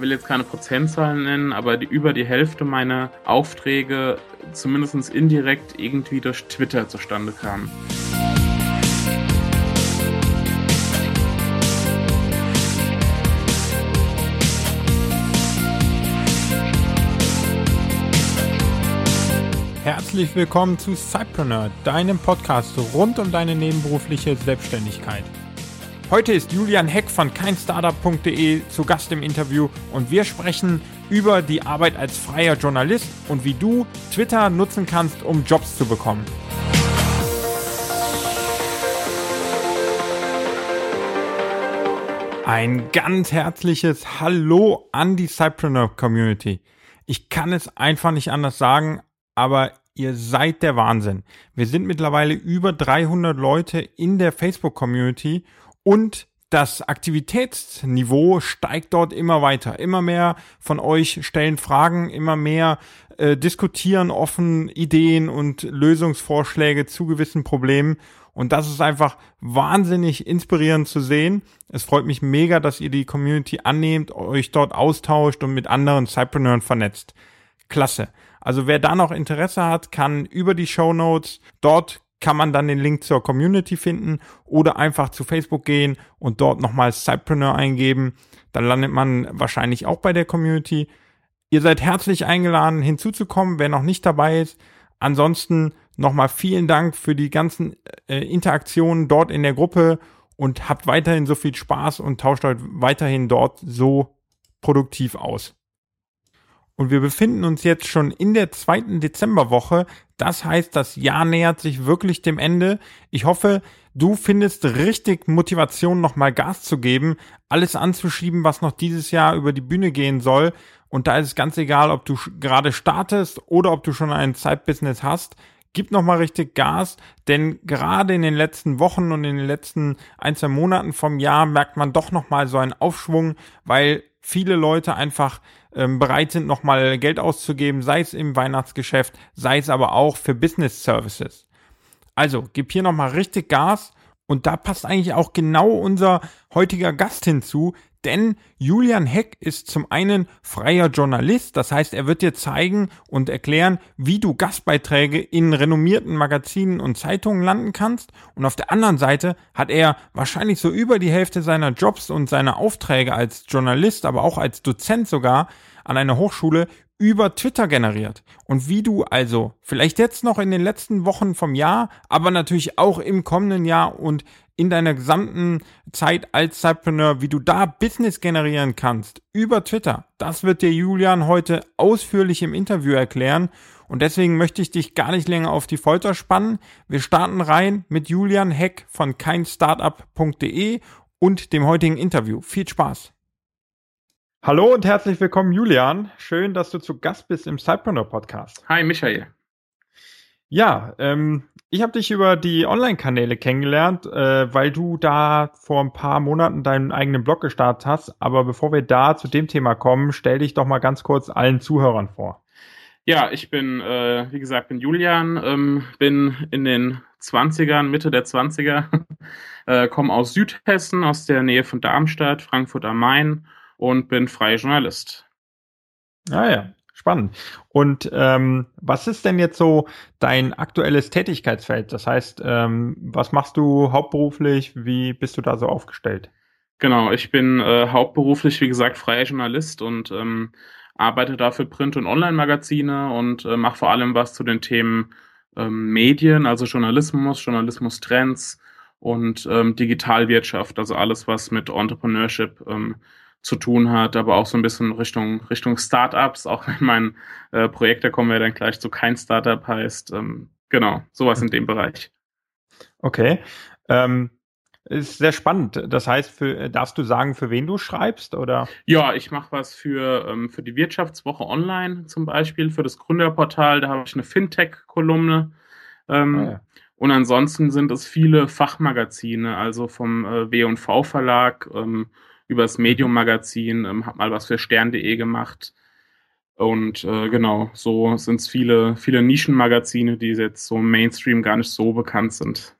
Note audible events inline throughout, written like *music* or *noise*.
will jetzt keine Prozentzahlen nennen, aber die, über die Hälfte meiner Aufträge zumindest indirekt irgendwie durch Twitter zustande kamen. Herzlich willkommen zu Cypreneur, deinem Podcast rund um deine nebenberufliche Selbstständigkeit. Heute ist Julian Heck von keinstartup.de zu Gast im Interview und wir sprechen über die Arbeit als freier Journalist und wie du Twitter nutzen kannst, um Jobs zu bekommen. Ein ganz herzliches Hallo an die Cypreneur Community. Ich kann es einfach nicht anders sagen, aber ihr seid der Wahnsinn. Wir sind mittlerweile über 300 Leute in der Facebook Community und das Aktivitätsniveau steigt dort immer weiter. Immer mehr von euch stellen Fragen, immer mehr äh, diskutieren offen Ideen und Lösungsvorschläge zu gewissen Problemen. Und das ist einfach wahnsinnig inspirierend zu sehen. Es freut mich mega, dass ihr die Community annehmt, euch dort austauscht und mit anderen Cypreneuren vernetzt. Klasse. Also wer da noch Interesse hat, kann über die Show Notes dort kann man dann den Link zur Community finden oder einfach zu Facebook gehen und dort nochmal Cypreneur eingeben. Dann landet man wahrscheinlich auch bei der Community. Ihr seid herzlich eingeladen, hinzuzukommen, wer noch nicht dabei ist. Ansonsten nochmal vielen Dank für die ganzen äh, Interaktionen dort in der Gruppe und habt weiterhin so viel Spaß und tauscht euch weiterhin dort so produktiv aus. Und wir befinden uns jetzt schon in der zweiten Dezemberwoche. Das heißt, das Jahr nähert sich wirklich dem Ende. Ich hoffe, du findest richtig Motivation, nochmal Gas zu geben, alles anzuschieben, was noch dieses Jahr über die Bühne gehen soll. Und da ist es ganz egal, ob du gerade startest oder ob du schon ein Zeitbusiness hast. Gib nochmal richtig Gas, denn gerade in den letzten Wochen und in den letzten ein, zwei Monaten vom Jahr merkt man doch nochmal so einen Aufschwung, weil viele Leute einfach ähm, bereit sind, nochmal Geld auszugeben, sei es im Weihnachtsgeschäft, sei es aber auch für Business Services. Also, gib hier nochmal richtig Gas und da passt eigentlich auch genau unser heutiger Gast hinzu, denn Julian Heck ist zum einen freier Journalist, das heißt, er wird dir zeigen und erklären, wie du Gastbeiträge in renommierten Magazinen und Zeitungen landen kannst. Und auf der anderen Seite hat er wahrscheinlich so über die Hälfte seiner Jobs und seiner Aufträge als Journalist, aber auch als Dozent sogar an einer Hochschule über Twitter generiert. Und wie du also vielleicht jetzt noch in den letzten Wochen vom Jahr, aber natürlich auch im kommenden Jahr und in deiner gesamten Zeit als Cypreneur, wie du da Business generieren kannst über Twitter. Das wird dir Julian heute ausführlich im Interview erklären. Und deswegen möchte ich dich gar nicht länger auf die Folter spannen. Wir starten rein mit Julian Heck von keinstartup.de und dem heutigen Interview. Viel Spaß! Hallo und herzlich willkommen, Julian. Schön, dass du zu Gast bist im Cypreneur Podcast. Hi, Michael. Ja, ähm, ich habe dich über die Online-Kanäle kennengelernt, äh, weil du da vor ein paar Monaten deinen eigenen Blog gestartet hast. Aber bevor wir da zu dem Thema kommen, stell dich doch mal ganz kurz allen Zuhörern vor. Ja, ich bin, äh, wie gesagt, bin Julian, ähm, bin in den 20ern, Mitte der 20er, *laughs* äh, komme aus Südhessen, aus der Nähe von Darmstadt, Frankfurt am Main und bin freier Journalist. Ah ja, spannend. Und ähm, was ist denn jetzt so dein aktuelles Tätigkeitsfeld? Das heißt, ähm, was machst du hauptberuflich? Wie bist du da so aufgestellt? Genau, ich bin äh, hauptberuflich, wie gesagt, freier Journalist und ähm, arbeite dafür Print- und Online-Magazine und äh, mache vor allem was zu den Themen ähm, Medien, also Journalismus, Journalismus-Trends und ähm, Digitalwirtschaft, also alles, was mit Entrepreneurship ähm, zu tun hat, aber auch so ein bisschen Richtung, Richtung Startups, auch wenn mein äh, Projekt, da kommen wir dann gleich zu kein Startup heißt. Ähm, genau, sowas in dem Bereich. Okay. Ähm, ist sehr spannend. Das heißt, für, darfst du sagen, für wen du schreibst? Oder? Ja, ich mache was für, ähm, für die Wirtschaftswoche online zum Beispiel, für das Gründerportal, da habe ich eine Fintech-Kolumne. Ähm, ah, ja. Und ansonsten sind es viele Fachmagazine, also vom äh, W&V-Verlag, ähm, übers Medium-Magazin, ähm, habe mal was für stern.de gemacht. Und äh, genau, so sind es viele, viele Nischenmagazine, die jetzt so Mainstream gar nicht so bekannt sind.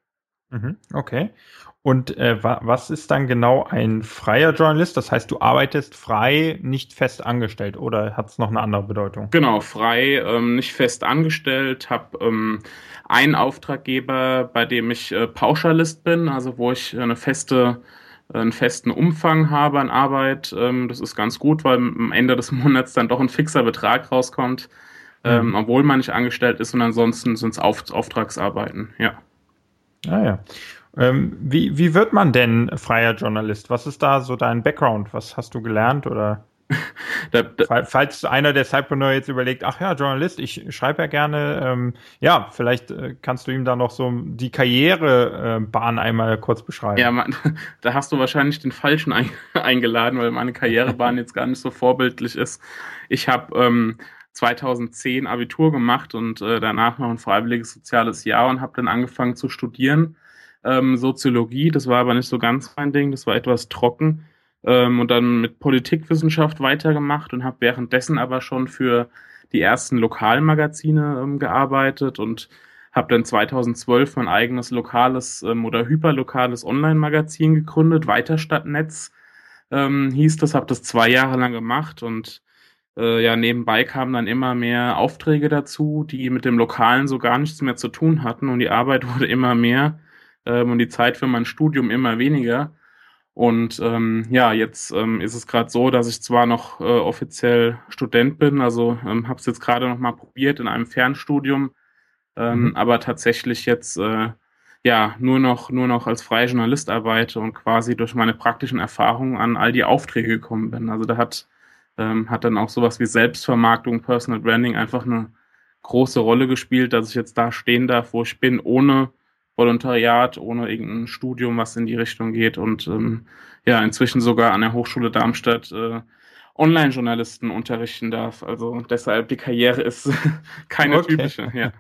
Mhm, okay. Und äh, wa was ist dann genau ein freier Journalist? Das heißt, du arbeitest frei, nicht fest angestellt oder hat es noch eine andere Bedeutung? Genau, frei, ähm, nicht fest angestellt, habe ähm, einen Auftraggeber, bei dem ich äh, Pauschalist bin, also wo ich eine feste einen festen Umfang habe an Arbeit. Ähm, das ist ganz gut, weil am Ende des Monats dann doch ein fixer Betrag rauskommt, ähm, mhm. obwohl man nicht angestellt ist und ansonsten sind es Auf Auftragsarbeiten, ja. Ah ja. Ähm, wie, wie wird man denn freier Journalist? Was ist da so dein Background? Was hast du gelernt oder? *laughs* da, da, Falls einer der Cypreneur jetzt überlegt, ach ja, Journalist, ich schreibe ja gerne, ähm, ja, vielleicht äh, kannst du ihm da noch so die Karrierebahn äh, einmal kurz beschreiben. Ja, man, *laughs* da hast du wahrscheinlich den Falschen ein, *laughs* eingeladen, weil meine Karrierebahn jetzt gar nicht so vorbildlich ist. Ich habe ähm, 2010 Abitur gemacht und äh, danach noch ein freiwilliges soziales Jahr und habe dann angefangen zu studieren. Ähm, Soziologie, das war aber nicht so ganz mein Ding, das war etwas trocken ähm, und dann mit Politikwissenschaft weitergemacht und habe währenddessen aber schon für die ersten Lokalmagazine ähm, gearbeitet und habe dann 2012 mein eigenes lokales ähm, oder hyperlokales Online-Magazin gegründet, Weiterstadtnetz ähm, hieß das, habe das zwei Jahre lang gemacht und äh, ja, nebenbei kamen dann immer mehr Aufträge dazu, die mit dem Lokalen so gar nichts mehr zu tun hatten und die Arbeit *laughs* wurde immer mehr ähm, und die Zeit für mein Studium immer weniger. Und ähm, ja, jetzt ähm, ist es gerade so, dass ich zwar noch äh, offiziell Student bin, also ähm, habe es jetzt gerade noch mal probiert in einem Fernstudium, ähm, mhm. aber tatsächlich jetzt äh, ja nur noch nur noch als freier Journalist arbeite und quasi durch meine praktischen Erfahrungen an all die Aufträge gekommen bin. Also da hat ähm, hat dann auch sowas wie Selbstvermarktung, Personal Branding einfach eine große Rolle gespielt, dass ich jetzt da stehen darf, wo ich bin, ohne Volontariat, ohne irgendein Studium, was in die Richtung geht und ähm, ja, inzwischen sogar an der Hochschule Darmstadt äh, Online-Journalisten unterrichten darf. Also deshalb die Karriere ist *laughs* keine okay. typische, ja.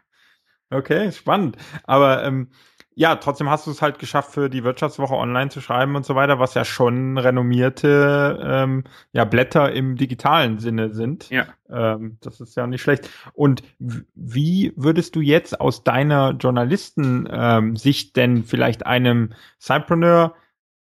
Okay, spannend. Aber ähm, ja, trotzdem hast du es halt geschafft, für die Wirtschaftswoche online zu schreiben und so weiter, was ja schon renommierte ähm, ja, Blätter im digitalen Sinne sind. Ja. Ähm, das ist ja nicht schlecht. Und wie würdest du jetzt aus deiner Journalisten-Sicht ähm, denn vielleicht einem Cypreneur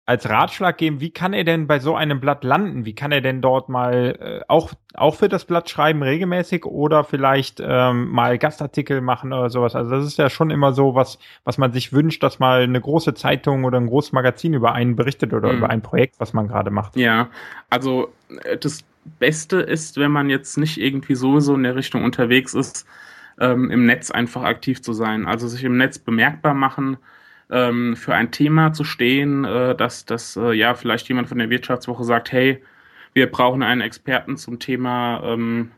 als Ratschlag geben, wie kann er denn bei so einem Blatt landen? Wie kann er denn dort mal äh, auch, auch für das Blatt schreiben regelmäßig oder vielleicht ähm, mal Gastartikel machen oder sowas? Also das ist ja schon immer so, was, was man sich wünscht, dass mal eine große Zeitung oder ein großes Magazin über einen berichtet oder mhm. über ein Projekt, was man gerade macht. Ja, also äh, das Beste ist, wenn man jetzt nicht irgendwie sowieso in der Richtung unterwegs ist, ähm, im Netz einfach aktiv zu sein. Also sich im Netz bemerkbar machen, ähm, für ein Thema zu stehen, äh, dass, dass äh, ja vielleicht jemand von der Wirtschaftswoche sagt, hey, wir brauchen einen Experten zum Thema ähm,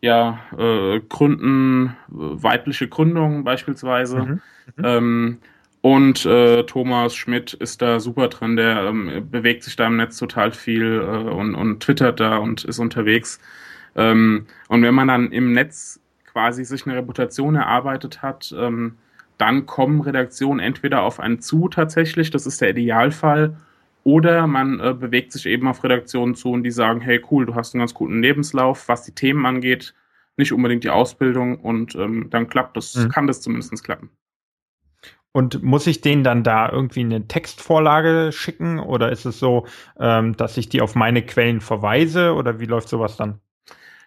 ja, äh, Gründen, weibliche Gründung beispielsweise. Mhm. Mhm. Ähm, und äh, Thomas Schmidt ist da super drin, der ähm, bewegt sich da im Netz total viel äh, und, und twittert da und ist unterwegs. Ähm, und wenn man dann im Netz quasi sich eine Reputation erarbeitet hat, ähm, dann kommen Redaktionen entweder auf einen zu tatsächlich, das ist der Idealfall, oder man äh, bewegt sich eben auf Redaktionen zu und die sagen, hey cool, du hast einen ganz guten Lebenslauf, was die Themen angeht, nicht unbedingt die Ausbildung und ähm, dann klappt das, mhm. kann das zumindest klappen. Und muss ich denen dann da irgendwie eine Textvorlage schicken oder ist es so, ähm, dass ich die auf meine Quellen verweise oder wie läuft sowas dann?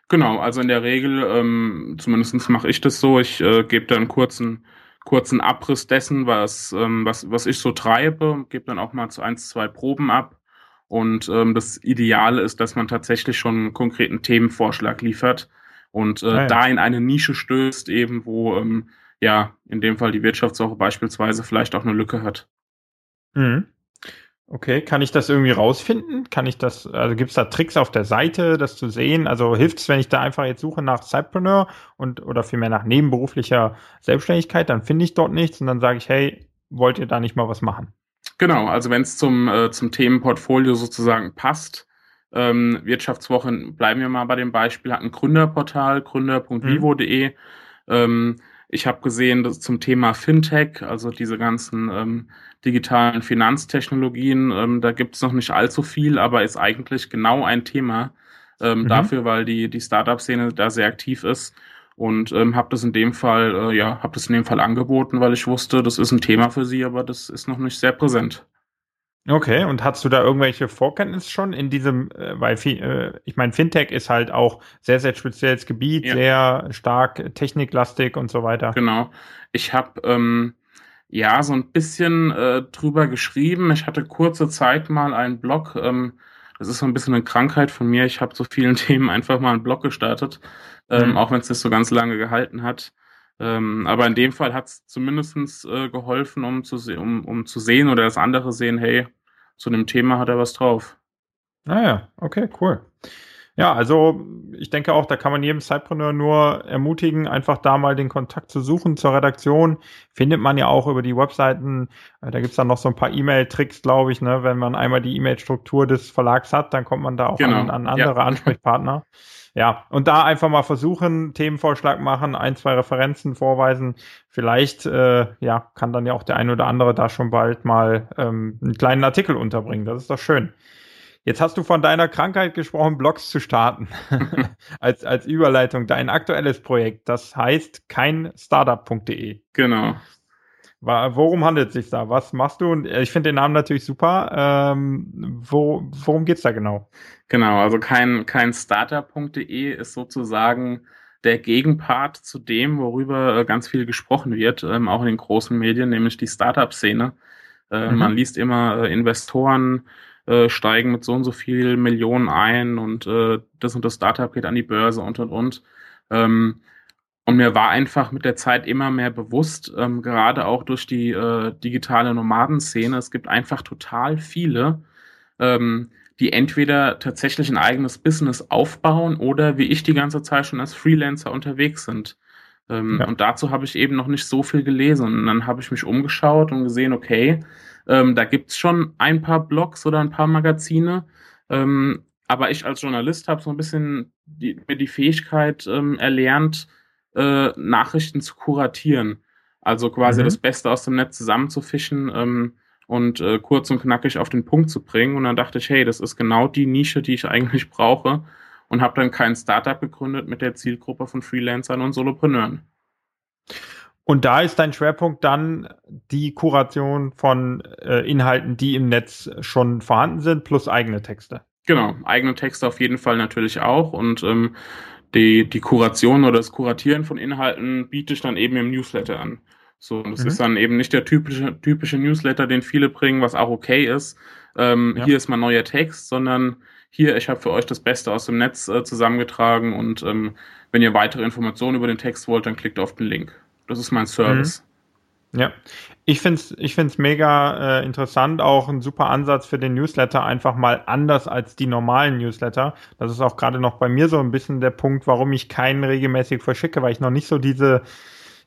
Genau, also in der Regel, ähm, zumindest mache ich das so, ich äh, gebe da einen kurzen kurzen Abriss dessen, was, ähm, was, was ich so treibe, gebe dann auch mal zu eins, zwei Proben ab. Und ähm, das Ideale ist, dass man tatsächlich schon einen konkreten Themenvorschlag liefert und äh, ah, ja. da in eine Nische stößt, eben wo ähm, ja in dem Fall die Wirtschaftswoche beispielsweise vielleicht auch eine Lücke hat. Mhm. Okay, kann ich das irgendwie rausfinden? Kann ich das, also gibt es da Tricks auf der Seite, das zu sehen? Also hilft es, wenn ich da einfach jetzt suche nach Cypreneur und oder vielmehr nach nebenberuflicher Selbstständigkeit, dann finde ich dort nichts und dann sage ich, hey, wollt ihr da nicht mal was machen? Genau, also wenn es zum, äh, zum Themenportfolio sozusagen passt, ähm, Wirtschaftswoche, bleiben wir mal bei dem Beispiel, hat ein Gründerportal, gründer.vivo.de. Mhm. Ähm, ich habe gesehen, dass zum Thema Fintech, also diese ganzen ähm, digitalen Finanztechnologien. Ähm, da gibt es noch nicht allzu viel, aber ist eigentlich genau ein Thema ähm, mhm. dafür, weil die, die Startup-Szene da sehr aktiv ist. Und ähm, habe das in dem Fall, äh, ja, habe das in dem Fall angeboten, weil ich wusste, das ist ein Thema für sie, aber das ist noch nicht sehr präsent. Okay, und hast du da irgendwelche Vorkenntnisse schon in diesem, äh, weil äh, ich meine, Fintech ist halt auch sehr, sehr spezielles Gebiet, ja. sehr stark techniklastig und so weiter. Genau. Ich habe ähm, ja so ein bisschen äh, drüber geschrieben. Ich hatte kurze Zeit mal einen Blog. Ähm, das ist so ein bisschen eine Krankheit von mir. Ich habe zu vielen *laughs* Themen einfach mal einen Blog gestartet, ähm, mhm. auch wenn es nicht so ganz lange gehalten hat. Ähm, aber in dem Fall hat es zumindest äh, geholfen, um zu, um, um zu sehen oder das andere sehen, hey, zu dem Thema hat er was drauf. Ah okay, cool. Ja, also ich denke auch, da kann man jedem Sidepreneur nur ermutigen, einfach da mal den Kontakt zu suchen zur Redaktion. Findet man ja auch über die Webseiten. Äh, da gibt's dann noch so ein paar E-Mail-Tricks, glaube ich, ne? Wenn man einmal die E-Mail-Struktur des Verlags hat, dann kommt man da auch genau. an, an, andere ja. Ansprechpartner. Ja, und da einfach mal versuchen, Themenvorschlag machen, ein, zwei Referenzen vorweisen. Vielleicht, äh, ja, kann dann ja auch der ein oder andere da schon bald mal ähm, einen kleinen Artikel unterbringen. Das ist doch schön. Jetzt hast du von deiner Krankheit gesprochen, Blogs zu starten. *laughs* als, als Überleitung. Dein aktuelles Projekt, das heißt keinstartup.de. Genau. Worum handelt es sich da? Was machst du? Und äh, ich finde den Namen natürlich super. Ähm, wo, worum geht's da genau? Genau, also kein, kein Startup.de ist sozusagen der Gegenpart zu dem, worüber äh, ganz viel gesprochen wird, ähm, auch in den großen Medien, nämlich die Startup-Szene. Äh, mhm. Man liest immer äh, Investoren äh, steigen mit so und so viel Millionen ein und äh, das und das Startup geht an die Börse und und und. Ähm, und mir war einfach mit der Zeit immer mehr bewusst, ähm, gerade auch durch die äh, digitale Nomadenszene, es gibt einfach total viele, ähm, die entweder tatsächlich ein eigenes Business aufbauen oder wie ich die ganze Zeit schon als Freelancer unterwegs sind. Ähm, ja. Und dazu habe ich eben noch nicht so viel gelesen. Und dann habe ich mich umgeschaut und gesehen, okay, ähm, da gibt's schon ein paar Blogs oder ein paar Magazine. Ähm, aber ich als Journalist habe so ein bisschen die, mir die Fähigkeit ähm, erlernt, äh, Nachrichten zu kuratieren. Also quasi mhm. das Beste aus dem Netz zusammenzufischen ähm, und äh, kurz und knackig auf den Punkt zu bringen. Und dann dachte ich, hey, das ist genau die Nische, die ich eigentlich brauche. Und habe dann kein Startup gegründet mit der Zielgruppe von Freelancern und Solopreneuren. Und da ist dein Schwerpunkt dann die Kuration von äh, Inhalten, die im Netz schon vorhanden sind, plus eigene Texte. Genau, eigene Texte auf jeden Fall natürlich auch. Und ähm, die, die Kuration oder das Kuratieren von Inhalten biete ich dann eben im Newsletter an. So, das mhm. ist dann eben nicht der typische, typische Newsletter, den viele bringen, was auch okay ist. Ähm, ja. Hier ist mein neuer Text, sondern hier, ich habe für euch das Beste aus dem Netz äh, zusammengetragen und ähm, wenn ihr weitere Informationen über den Text wollt, dann klickt auf den Link. Das ist mein Service. Mhm. Ja, ich finde es ich find's mega äh, interessant, auch ein super Ansatz für den Newsletter, einfach mal anders als die normalen Newsletter. Das ist auch gerade noch bei mir so ein bisschen der Punkt, warum ich keinen regelmäßig verschicke, weil ich noch nicht so diese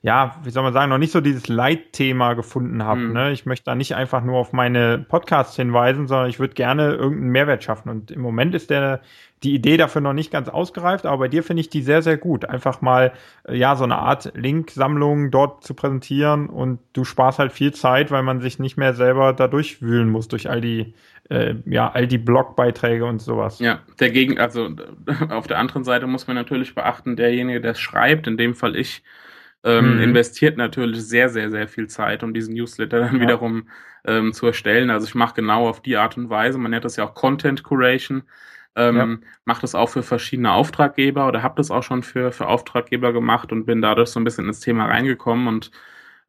ja, wie soll man sagen, noch nicht so dieses Leitthema gefunden habe. Mhm. Ne? Ich möchte da nicht einfach nur auf meine Podcasts hinweisen, sondern ich würde gerne irgendeinen Mehrwert schaffen. Und im Moment ist der die Idee dafür noch nicht ganz ausgereift, aber bei dir finde ich die sehr, sehr gut. Einfach mal, äh, ja, so eine Art Link-Sammlung dort zu präsentieren und du sparst halt viel Zeit, weil man sich nicht mehr selber da durchwühlen muss durch all die, äh, ja, all die Blogbeiträge und sowas. Ja, dagegen, also *laughs* auf der anderen Seite muss man natürlich beachten, derjenige, der es schreibt, in dem Fall ich, ähm, mhm. investiert natürlich sehr, sehr, sehr viel Zeit, um diesen Newsletter dann ja. wiederum ähm, zu erstellen. Also ich mache genau auf die Art und Weise, man nennt das ja auch Content Curation, ähm, ja. mache das auch für verschiedene Auftraggeber oder habe das auch schon für, für Auftraggeber gemacht und bin dadurch so ein bisschen ins Thema reingekommen und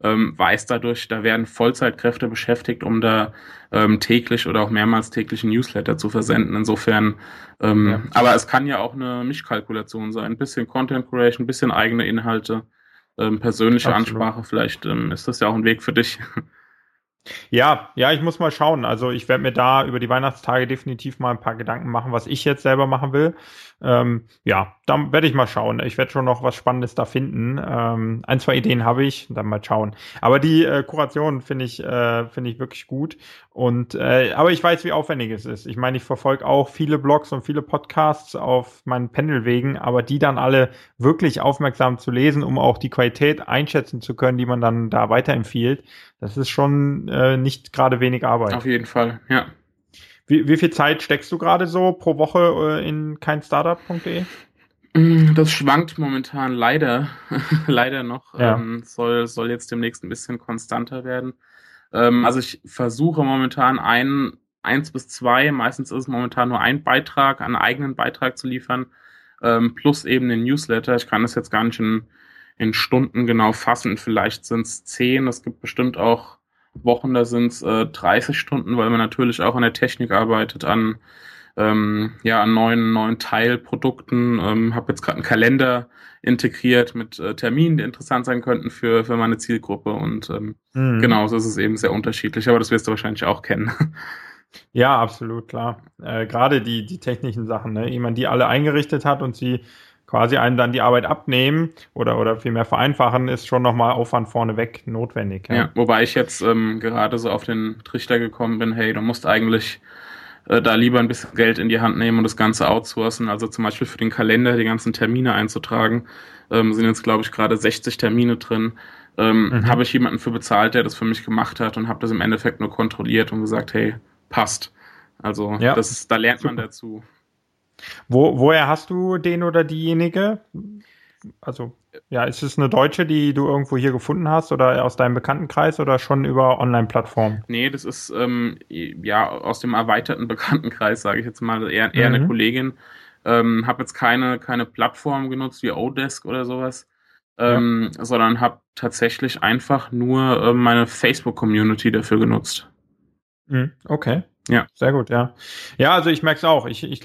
ähm, weiß dadurch, da werden Vollzeitkräfte beschäftigt, um da ähm, täglich oder auch mehrmals täglich einen Newsletter zu versenden. Insofern, ähm, ja. aber es kann ja auch eine Mischkalkulation sein. Ein bisschen Content Creation, ein bisschen eigene Inhalte, ähm, persönliche Absolut. Ansprache. Vielleicht ähm, ist das ja auch ein Weg für dich. *laughs* Ja, ja, ich muss mal schauen. Also ich werde mir da über die Weihnachtstage definitiv mal ein paar Gedanken machen, was ich jetzt selber machen will. Ähm, ja, dann werde ich mal schauen. Ich werde schon noch was Spannendes da finden. Ähm, ein, zwei Ideen habe ich, dann mal schauen. Aber die äh, Kuration finde ich, äh, finde ich wirklich gut. Und äh, aber ich weiß, wie aufwendig es ist. Ich meine, ich verfolge auch viele Blogs und viele Podcasts auf meinen Pendelwegen, aber die dann alle wirklich aufmerksam zu lesen, um auch die Qualität einschätzen zu können, die man dann da weiterempfiehlt, das ist schon äh, nicht gerade wenig Arbeit. Auf jeden Fall, ja. Wie, wie viel Zeit steckst du gerade so pro Woche äh, in keinstartup.de? Mm, das schwankt momentan leider, *laughs* leider noch. Ja. Ähm, soll, soll jetzt demnächst ein bisschen konstanter werden. Ähm, also ich versuche momentan einen eins bis zwei, meistens ist es momentan nur ein Beitrag, einen eigenen Beitrag zu liefern, ähm, plus eben den Newsletter. Ich kann das jetzt gar nicht in, in Stunden genau fassen. Vielleicht sind es zehn. Es gibt bestimmt auch Wochen, da sind es äh, 30 Stunden, weil man natürlich auch an der Technik arbeitet, an ähm, ja, an neuen, neuen Teilprodukten. Ähm, habe jetzt gerade einen Kalender integriert mit äh, Terminen, die interessant sein könnten für, für meine Zielgruppe. Und ähm, mhm. genau, so ist es eben sehr unterschiedlich, aber das wirst du wahrscheinlich auch kennen. *laughs* Ja, absolut, klar. Äh, Gerade die, die technischen Sachen, ne? jemand die alle eingerichtet hat und sie quasi einem dann die Arbeit abnehmen oder, oder vielmehr vereinfachen, ist schon nochmal Aufwand vorneweg notwendig. Ja, ja wobei ich jetzt ähm, gerade so auf den Trichter gekommen bin, hey, du musst eigentlich äh, da lieber ein bisschen Geld in die Hand nehmen und das Ganze outsourcen. Also zum Beispiel für den Kalender die ganzen Termine einzutragen. Ähm, sind jetzt, glaube ich, gerade 60 Termine drin. Ähm, mhm. Habe ich jemanden für bezahlt, der das für mich gemacht hat und habe das im Endeffekt nur kontrolliert und gesagt, hey, passt. Also ja. das ist, da lernt man dazu. Wo, woher hast du den oder diejenige? Also ja, ist es eine Deutsche, die du irgendwo hier gefunden hast oder aus deinem Bekanntenkreis oder schon über Online-Plattformen? Nee, das ist ähm, ja aus dem erweiterten *laughs* Bekanntenkreis, sage ich jetzt mal, eher, eher mhm. eine Kollegin. Ähm, habe jetzt keine, keine Plattform genutzt wie Odesk oder sowas, ähm, ja. sondern habe tatsächlich einfach nur äh, meine Facebook-Community dafür genutzt. Mhm. Okay. Ja. Sehr gut, ja. Ja, also ich merke es auch. Ich, ich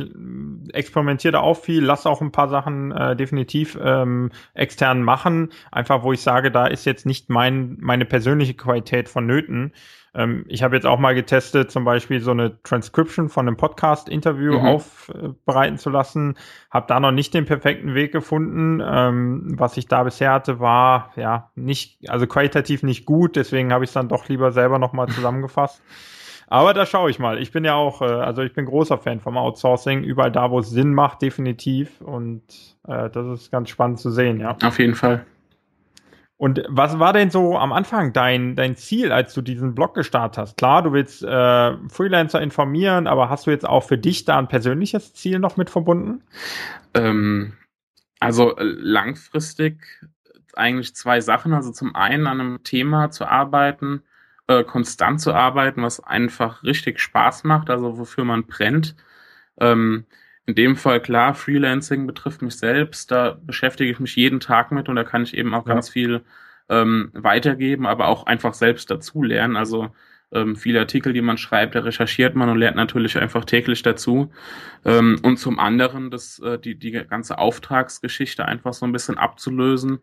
experimentiere da auch viel, lasse auch ein paar Sachen äh, definitiv ähm, extern machen. Einfach, wo ich sage, da ist jetzt nicht mein, meine persönliche Qualität vonnöten. Ähm, ich habe jetzt auch mal getestet, zum Beispiel so eine Transcription von einem Podcast-Interview mhm. aufbereiten zu lassen. Habe da noch nicht den perfekten Weg gefunden. Ähm, was ich da bisher hatte, war ja nicht, also qualitativ nicht gut. Deswegen habe ich es dann doch lieber selber nochmal *laughs* zusammengefasst. Aber da schaue ich mal. Ich bin ja auch, äh, also ich bin großer Fan vom Outsourcing. Überall da, wo es Sinn macht, definitiv. Und äh, das ist ganz spannend zu sehen, ja. Auf jeden Fall. Und was war denn so am Anfang dein, dein Ziel, als du diesen Blog gestartet hast? Klar, du willst äh, Freelancer informieren, aber hast du jetzt auch für dich da ein persönliches Ziel noch mit verbunden? Ähm, also äh, langfristig eigentlich zwei Sachen. Also zum einen an einem Thema zu arbeiten, äh, konstant zu arbeiten, was einfach richtig Spaß macht, also wofür man brennt. Ähm, in dem Fall klar, Freelancing betrifft mich selbst, da beschäftige ich mich jeden Tag mit und da kann ich eben auch ja. ganz viel ähm, weitergeben, aber auch einfach selbst dazulernen. Also ähm, viele Artikel, die man schreibt, da recherchiert man und lernt natürlich einfach täglich dazu. Ähm, und zum anderen das, äh, die, die ganze Auftragsgeschichte einfach so ein bisschen abzulösen,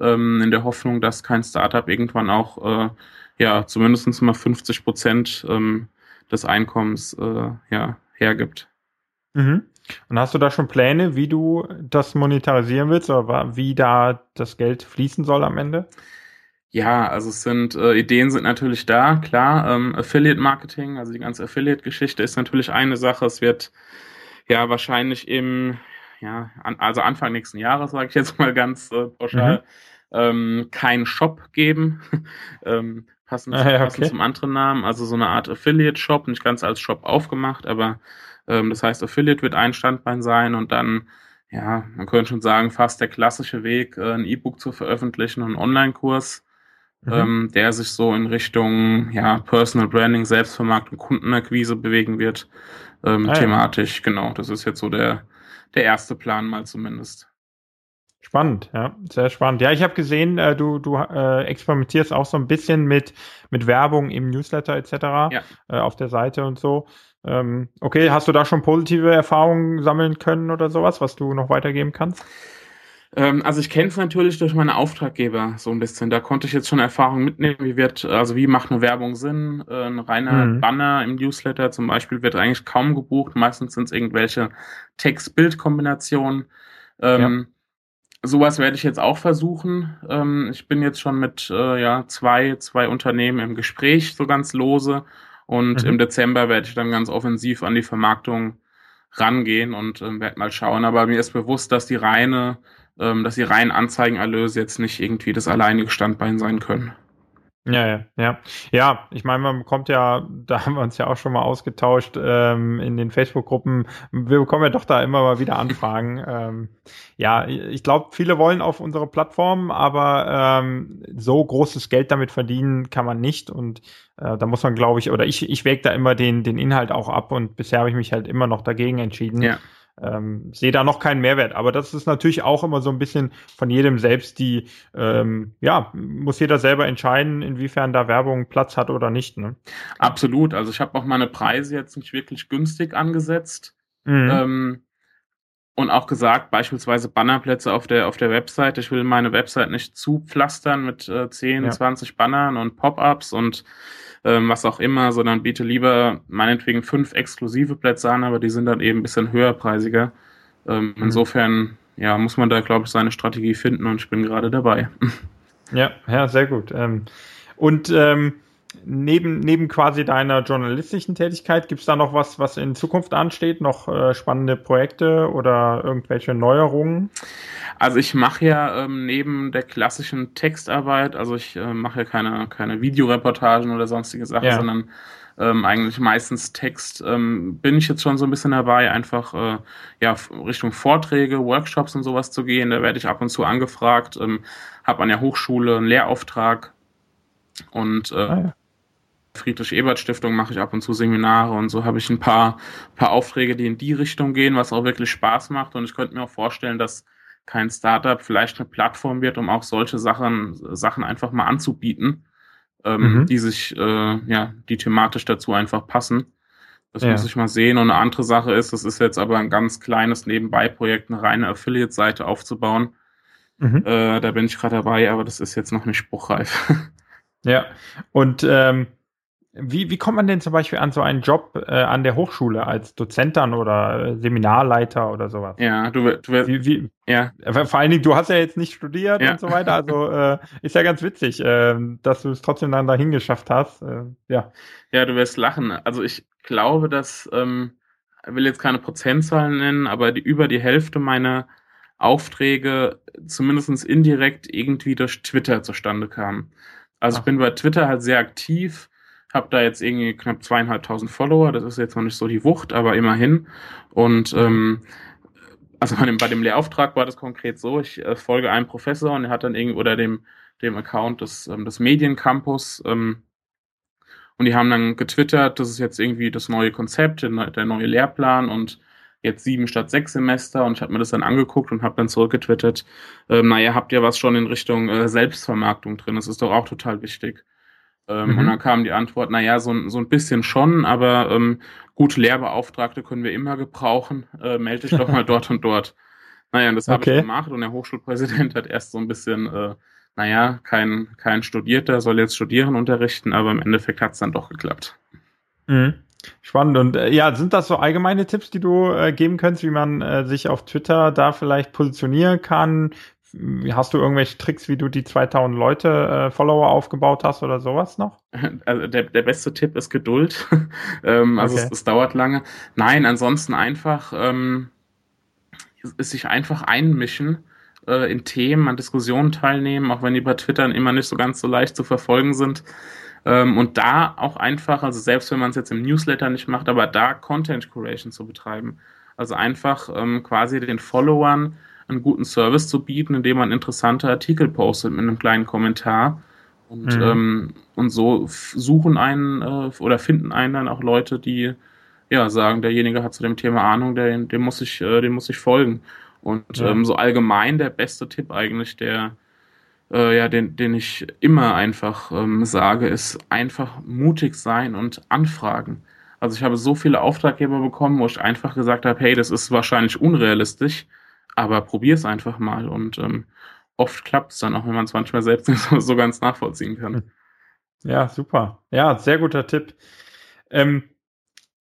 ähm, in der Hoffnung, dass kein Startup irgendwann auch äh, ja zumindest mal 50 Prozent ähm, des Einkommens äh, ja, hergibt. Mhm. Und hast du da schon Pläne, wie du das monetarisieren willst oder wie da das Geld fließen soll am Ende? Ja, also es sind äh, Ideen sind natürlich da, klar. Ähm, Affiliate Marketing, also die ganze Affiliate-Geschichte ist natürlich eine Sache. Es wird ja wahrscheinlich im, ja, an, also Anfang nächsten Jahres, sage ich jetzt mal ganz äh, pauschal, mhm. ähm, keinen Shop geben. *laughs* ähm, passend, ah, ja, passend zum anderen Namen, also so eine Art Affiliate-Shop, nicht ganz als Shop aufgemacht, aber ähm, das heißt, Affiliate wird ein Standbein sein und dann, ja, man könnte schon sagen, fast der klassische Weg, äh, ein E-Book zu veröffentlichen und einen Online-Kurs, mhm. ähm, der sich so in Richtung ja, Personal Branding, Selbstvermarktung, Kundenakquise bewegen wird, ähm, ah, thematisch. Ja. Genau, das ist jetzt so der, der erste Plan mal zumindest. Spannend, ja, sehr spannend. Ja, ich habe gesehen, äh, du, du äh, experimentierst auch so ein bisschen mit, mit Werbung im Newsletter etc. Ja. Äh, auf der Seite und so. Ähm, okay, hast du da schon positive Erfahrungen sammeln können oder sowas, was du noch weitergeben kannst? Ähm, also ich kenne es natürlich durch meine Auftraggeber so ein bisschen. Da konnte ich jetzt schon Erfahrungen mitnehmen, wie wird, also wie macht eine Werbung Sinn? Äh, ein reiner mhm. Banner im Newsletter zum Beispiel wird eigentlich kaum gebucht. Meistens sind es irgendwelche Text-Bild-Kombinationen. Ähm, ja sowas werde ich jetzt auch versuchen. Ähm, ich bin jetzt schon mit äh, ja, zwei, zwei Unternehmen im Gespräch, so ganz lose. Und mhm. im Dezember werde ich dann ganz offensiv an die Vermarktung rangehen und ähm, werde mal schauen. Aber mir ist bewusst, dass die reine, ähm, dass die reinen Anzeigenerlöse jetzt nicht irgendwie das alleinige Standbein sein können. Ja, ja, ja. Ja, ich meine, man bekommt ja, *laughs* da haben wir uns ja auch schon mal ausgetauscht ähm, in den Facebook-Gruppen. Wir bekommen ja doch da immer mal wieder Anfragen. *laughs* ähm, ja, ich glaube, viele wollen auf unsere Plattform, aber ähm, so großes Geld damit verdienen kann man nicht. Und äh, da muss man, glaube ich, oder ich, ich wäge da immer den, den Inhalt auch ab und bisher habe ich mich halt immer noch dagegen entschieden. Ja ähm, sehe da noch keinen Mehrwert. Aber das ist natürlich auch immer so ein bisschen von jedem selbst die, ähm, ja, muss jeder selber entscheiden, inwiefern da Werbung Platz hat oder nicht. Ne? Absolut. Also ich habe auch meine Preise jetzt nicht wirklich günstig angesetzt. Mhm. Ähm, und auch gesagt, beispielsweise Bannerplätze auf der, auf der Website. Ich will meine Website nicht zupflastern mit äh, 10, ja. 20 Bannern und Pop-ups und ähm, was auch immer, sondern biete lieber meinetwegen fünf exklusive Plätze an, aber die sind dann eben ein bisschen höherpreisiger. Ähm, mhm. Insofern, ja, muss man da, glaube ich, seine Strategie finden und ich bin gerade dabei. *laughs* Ja, ja, sehr gut. Ähm, und ähm, neben, neben quasi deiner journalistischen Tätigkeit, gibt es da noch was, was in Zukunft ansteht? Noch äh, spannende Projekte oder irgendwelche Neuerungen? Also ich mache ja ähm, neben der klassischen Textarbeit, also ich äh, mache ja keine, keine Videoreportagen oder sonstige Sachen, ja. sondern ähm, eigentlich meistens Text, ähm, bin ich jetzt schon so ein bisschen dabei, einfach äh, ja Richtung Vorträge, Workshops und sowas zu gehen. Da werde ich ab und zu angefragt, ähm, habe an der Hochschule einen Lehrauftrag und äh, ah, ja. Friedrich-Ebert-Stiftung mache ich ab und zu Seminare und so habe ich ein paar, paar Aufträge, die in die Richtung gehen, was auch wirklich Spaß macht. Und ich könnte mir auch vorstellen, dass kein Startup vielleicht eine Plattform wird, um auch solche Sachen, Sachen einfach mal anzubieten, ähm, mhm. die sich, äh, ja, die thematisch dazu einfach passen. Das ja. muss ich mal sehen. Und eine andere Sache ist, das ist jetzt aber ein ganz kleines Nebenbei-Projekt, eine reine Affiliate-Seite aufzubauen. Mhm. Äh, da bin ich gerade dabei, aber das ist jetzt noch nicht spruchreif. *laughs* Ja, und ähm, wie, wie kommt man denn zum Beispiel an so einen Job äh, an der Hochschule als Dozent dann oder äh, Seminarleiter oder sowas? Ja, du, du wirst. Wie, wie, ja. Vor allen Dingen, du hast ja jetzt nicht studiert ja. und so weiter. Also äh, ist ja ganz witzig, äh, dass du es trotzdem dann dahin geschafft hast. Äh, ja. Ja, du wirst lachen. Also ich glaube, dass, ähm, ich will jetzt keine Prozentzahlen nennen, aber die, über die Hälfte meiner Aufträge zumindest indirekt irgendwie durch Twitter zustande kamen. Also Ach. ich bin bei Twitter halt sehr aktiv habe da jetzt irgendwie knapp zweieinhalbtausend Follower. Das ist jetzt noch nicht so die Wucht, aber immerhin. Und ähm, also bei dem, bei dem Lehrauftrag war das konkret so, ich äh, folge einem Professor und er hat dann irgendwie, oder dem, dem Account des, ähm, des Mediencampus, ähm, und die haben dann getwittert, das ist jetzt irgendwie das neue Konzept, der, neue Lehrplan und jetzt sieben statt sechs Semester und ich habe mir das dann angeguckt und habe dann zurückgetwittert, ähm, naja, habt ihr was schon in Richtung äh, Selbstvermarktung drin, das ist doch auch total wichtig. Ähm, mhm. Und dann kam die Antwort, na ja, so, so ein bisschen schon, aber ähm, gute Lehrbeauftragte können wir immer gebrauchen. Äh, melde dich doch mal *laughs* dort und dort. Naja, und das habe okay. ich gemacht und der Hochschulpräsident *laughs* hat erst so ein bisschen, äh, naja, kein, kein Studierter soll jetzt studieren, unterrichten, aber im Endeffekt hat es dann doch geklappt. Mhm. Spannend. Und äh, ja, sind das so allgemeine Tipps, die du äh, geben könntest, wie man äh, sich auf Twitter da vielleicht positionieren kann, Hast du irgendwelche Tricks, wie du die 2000 Leute äh, Follower aufgebaut hast oder sowas noch? *laughs* Also der, der beste Tipp ist Geduld. *laughs* ähm, also okay. es, es, dauert lange. Nein, ansonsten einfach ähm, ist sich einfach einmischen äh, in Themen, an Diskussionen teilnehmen, auch wenn die bei Twitter immer nicht so ganz so leicht zu verfolgen sind. Ähm, und da auch einfach, also selbst wenn man es jetzt im Newsletter nicht macht, aber da Content Curation zu betreiben. Also einfach ähm, quasi den Followern einen guten Service zu bieten, indem man interessante Artikel postet mit einem kleinen Kommentar. Und, mhm. ähm, und so suchen einen äh, oder finden einen dann auch Leute, die ja sagen, derjenige hat zu dem Thema Ahnung, der, dem muss ich, äh, dem muss ich folgen. Und ja. ähm, so allgemein der beste Tipp eigentlich, der äh, ja, den, den ich immer einfach ähm, sage, ist einfach mutig sein und anfragen. Also ich habe so viele Auftraggeber bekommen, wo ich einfach gesagt habe, hey, das ist wahrscheinlich unrealistisch, aber probier es einfach mal und ähm, oft klappt es dann auch, wenn man es manchmal selbst nicht so, so, ganz nachvollziehen kann. Hm. Ja, super. Ja, sehr guter Tipp. Ähm,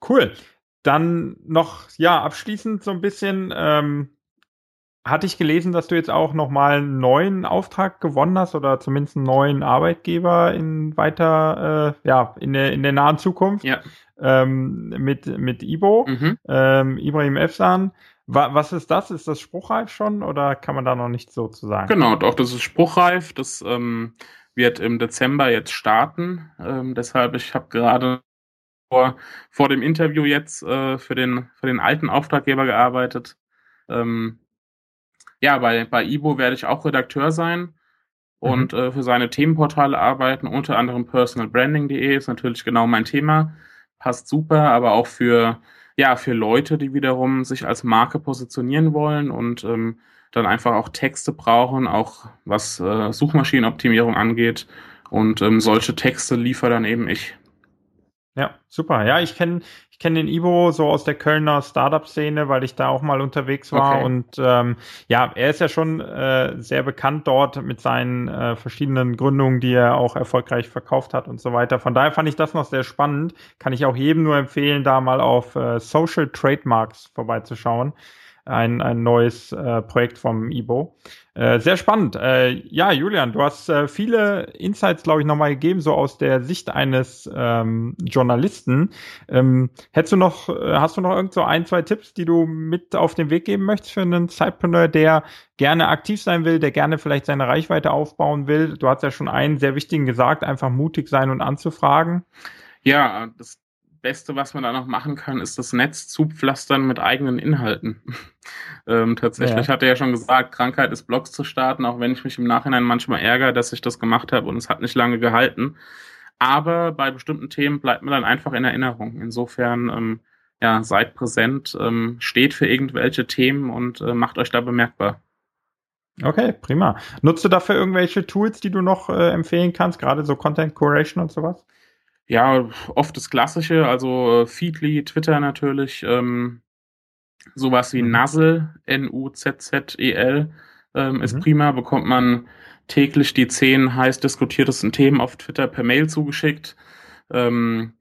cool. Dann noch, ja, abschließend so ein bisschen, ähm, hatte ich gelesen, dass du jetzt auch nochmal einen neuen Auftrag gewonnen hast oder zumindest einen neuen Arbeitgeber in weiter, äh, ja, in der, in der nahen Zukunft. Ja. Ähm, mit, mit Ibo, mhm. ähm, Ibrahim Efsan. Was ist das? Ist das spruchreif schon oder kann man da noch nicht so zu sagen? Genau, doch, das ist spruchreif. Das ähm, wird im Dezember jetzt starten. Ähm, deshalb, ich habe gerade vor, vor dem Interview jetzt äh, für, den, für den alten Auftraggeber gearbeitet. Ähm, ja, bei, bei Ibo werde ich auch Redakteur sein und mhm. äh, für seine Themenportale arbeiten, unter anderem personalbranding.de ist natürlich genau mein Thema, passt super, aber auch für ja für Leute, die wiederum sich als Marke positionieren wollen und ähm, dann einfach auch Texte brauchen, auch was äh, Suchmaschinenoptimierung angeht und ähm, solche Texte liefere dann eben ich. Ja, super. Ja, ich kenne ich kenn den Ivo so aus der Kölner Startup-Szene, weil ich da auch mal unterwegs war. Okay. Und ähm, ja, er ist ja schon äh, sehr bekannt dort mit seinen äh, verschiedenen Gründungen, die er auch erfolgreich verkauft hat und so weiter. Von daher fand ich das noch sehr spannend. Kann ich auch jedem nur empfehlen, da mal auf äh, Social Trademarks vorbeizuschauen ein, ein neues äh, Projekt vom Ibo. Äh, sehr spannend. Äh, ja, Julian, du hast äh, viele Insights, glaube ich, nochmal gegeben, so aus der Sicht eines ähm, Journalisten. Ähm, hättest du noch, äh, hast du noch irgend so ein, zwei Tipps, die du mit auf den Weg geben möchtest für einen Zeitpreneur, der gerne aktiv sein will, der gerne vielleicht seine Reichweite aufbauen will? Du hast ja schon einen sehr wichtigen gesagt, einfach mutig sein und anzufragen. Ja, das Beste, was man da noch machen kann, ist das Netz zupflastern mit eigenen Inhalten. *laughs* ähm, tatsächlich ja. hat er ja schon gesagt, Krankheit ist Blogs zu starten, auch wenn ich mich im Nachhinein manchmal ärgere, dass ich das gemacht habe und es hat nicht lange gehalten. Aber bei bestimmten Themen bleibt man dann einfach in Erinnerung. Insofern, ähm, ja, seid präsent, ähm, steht für irgendwelche Themen und äh, macht euch da bemerkbar. Okay, prima. Nutzt du dafür irgendwelche Tools, die du noch äh, empfehlen kannst, gerade so Content Curation und sowas? Ja, oft das Klassische, also äh, Feedly, Twitter natürlich, ähm, sowas wie mhm. Nuzzle, N-U-Z-Z-E-L, ähm, ist mhm. prima, bekommt man täglich die zehn heiß diskutiertesten Themen auf Twitter per Mail zugeschickt. Ähm,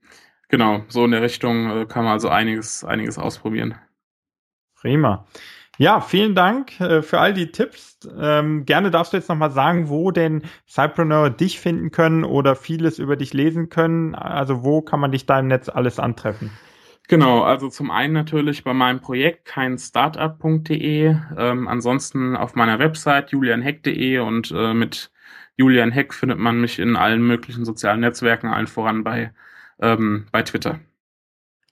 genau, so in der Richtung äh, kann man also einiges, einiges ausprobieren. Prima. Ja, vielen Dank äh, für all die Tipps. Ähm, gerne darfst du jetzt nochmal sagen, wo denn Cypreneur dich finden können oder vieles über dich lesen können. Also wo kann man dich da im Netz alles antreffen? Genau, also zum einen natürlich bei meinem Projekt keinstartup.de, ähm, ansonsten auf meiner Website julianheck.de und äh, mit Julian Heck findet man mich in allen möglichen sozialen Netzwerken, allen voran bei, ähm, bei Twitter.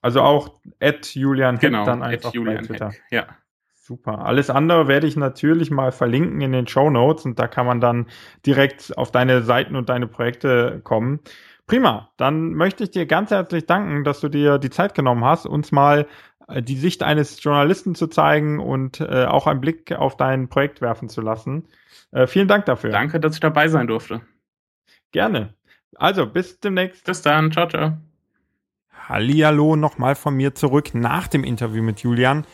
Also auch at Julian Heck genau, dann einfach Julian bei Twitter. Heck, ja. Super. Alles andere werde ich natürlich mal verlinken in den Show Notes und da kann man dann direkt auf deine Seiten und deine Projekte kommen. Prima. Dann möchte ich dir ganz herzlich danken, dass du dir die Zeit genommen hast, uns mal äh, die Sicht eines Journalisten zu zeigen und äh, auch einen Blick auf dein Projekt werfen zu lassen. Äh, vielen Dank dafür. Danke, dass ich dabei sein durfte. Gerne. Also, bis demnächst. Bis dann. Ciao, ciao. Hallihallo nochmal von mir zurück nach dem Interview mit Julian.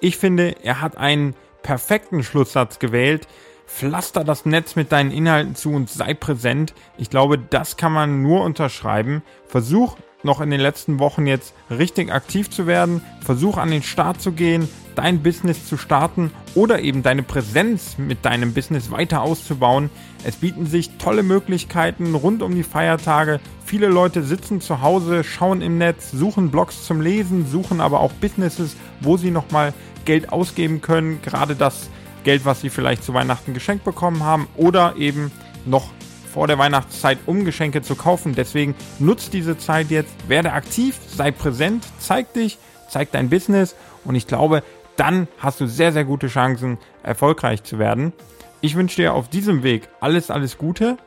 Ich finde, er hat einen perfekten Schlusssatz gewählt. Pflaster das Netz mit deinen Inhalten zu und sei präsent. Ich glaube, das kann man nur unterschreiben. Versuch noch in den letzten Wochen jetzt richtig aktiv zu werden. Versuch an den Start zu gehen, dein Business zu starten oder eben deine Präsenz mit deinem Business weiter auszubauen. Es bieten sich tolle Möglichkeiten rund um die Feiertage. Viele Leute sitzen zu Hause, schauen im Netz, suchen Blogs zum Lesen, suchen aber auch Businesses, wo sie nochmal Geld ausgeben können. Gerade das Geld, was sie vielleicht zu Weihnachten geschenkt bekommen haben oder eben noch vor der Weihnachtszeit, um Geschenke zu kaufen. Deswegen nutzt diese Zeit jetzt, werde aktiv, sei präsent, zeig dich, zeig dein Business und ich glaube, dann hast du sehr, sehr gute Chancen, erfolgreich zu werden. Ich wünsche dir auf diesem Weg alles, alles Gute.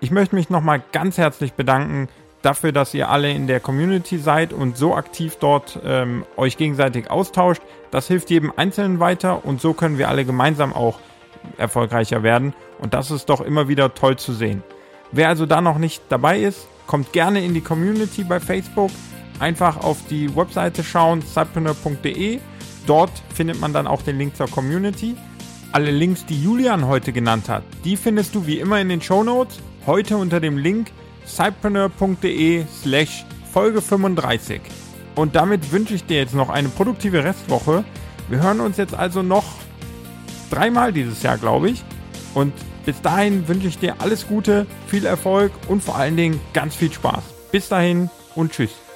Ich möchte mich nochmal ganz herzlich bedanken dafür, dass ihr alle in der Community seid und so aktiv dort ähm, euch gegenseitig austauscht. Das hilft jedem Einzelnen weiter und so können wir alle gemeinsam auch erfolgreicher werden. Und das ist doch immer wieder toll zu sehen. Wer also da noch nicht dabei ist, kommt gerne in die Community bei Facebook. Einfach auf die Webseite schauen, cypreneur.de. Dort findet man dann auch den Link zur Community. Alle Links, die Julian heute genannt hat, die findest du wie immer in den Show Notes. Heute unter dem Link cypreneur.de slash Folge 35. Und damit wünsche ich dir jetzt noch eine produktive Restwoche. Wir hören uns jetzt also noch dreimal dieses Jahr, glaube ich. Und bis dahin wünsche ich dir alles Gute, viel Erfolg und vor allen Dingen ganz viel Spaß. Bis dahin und tschüss.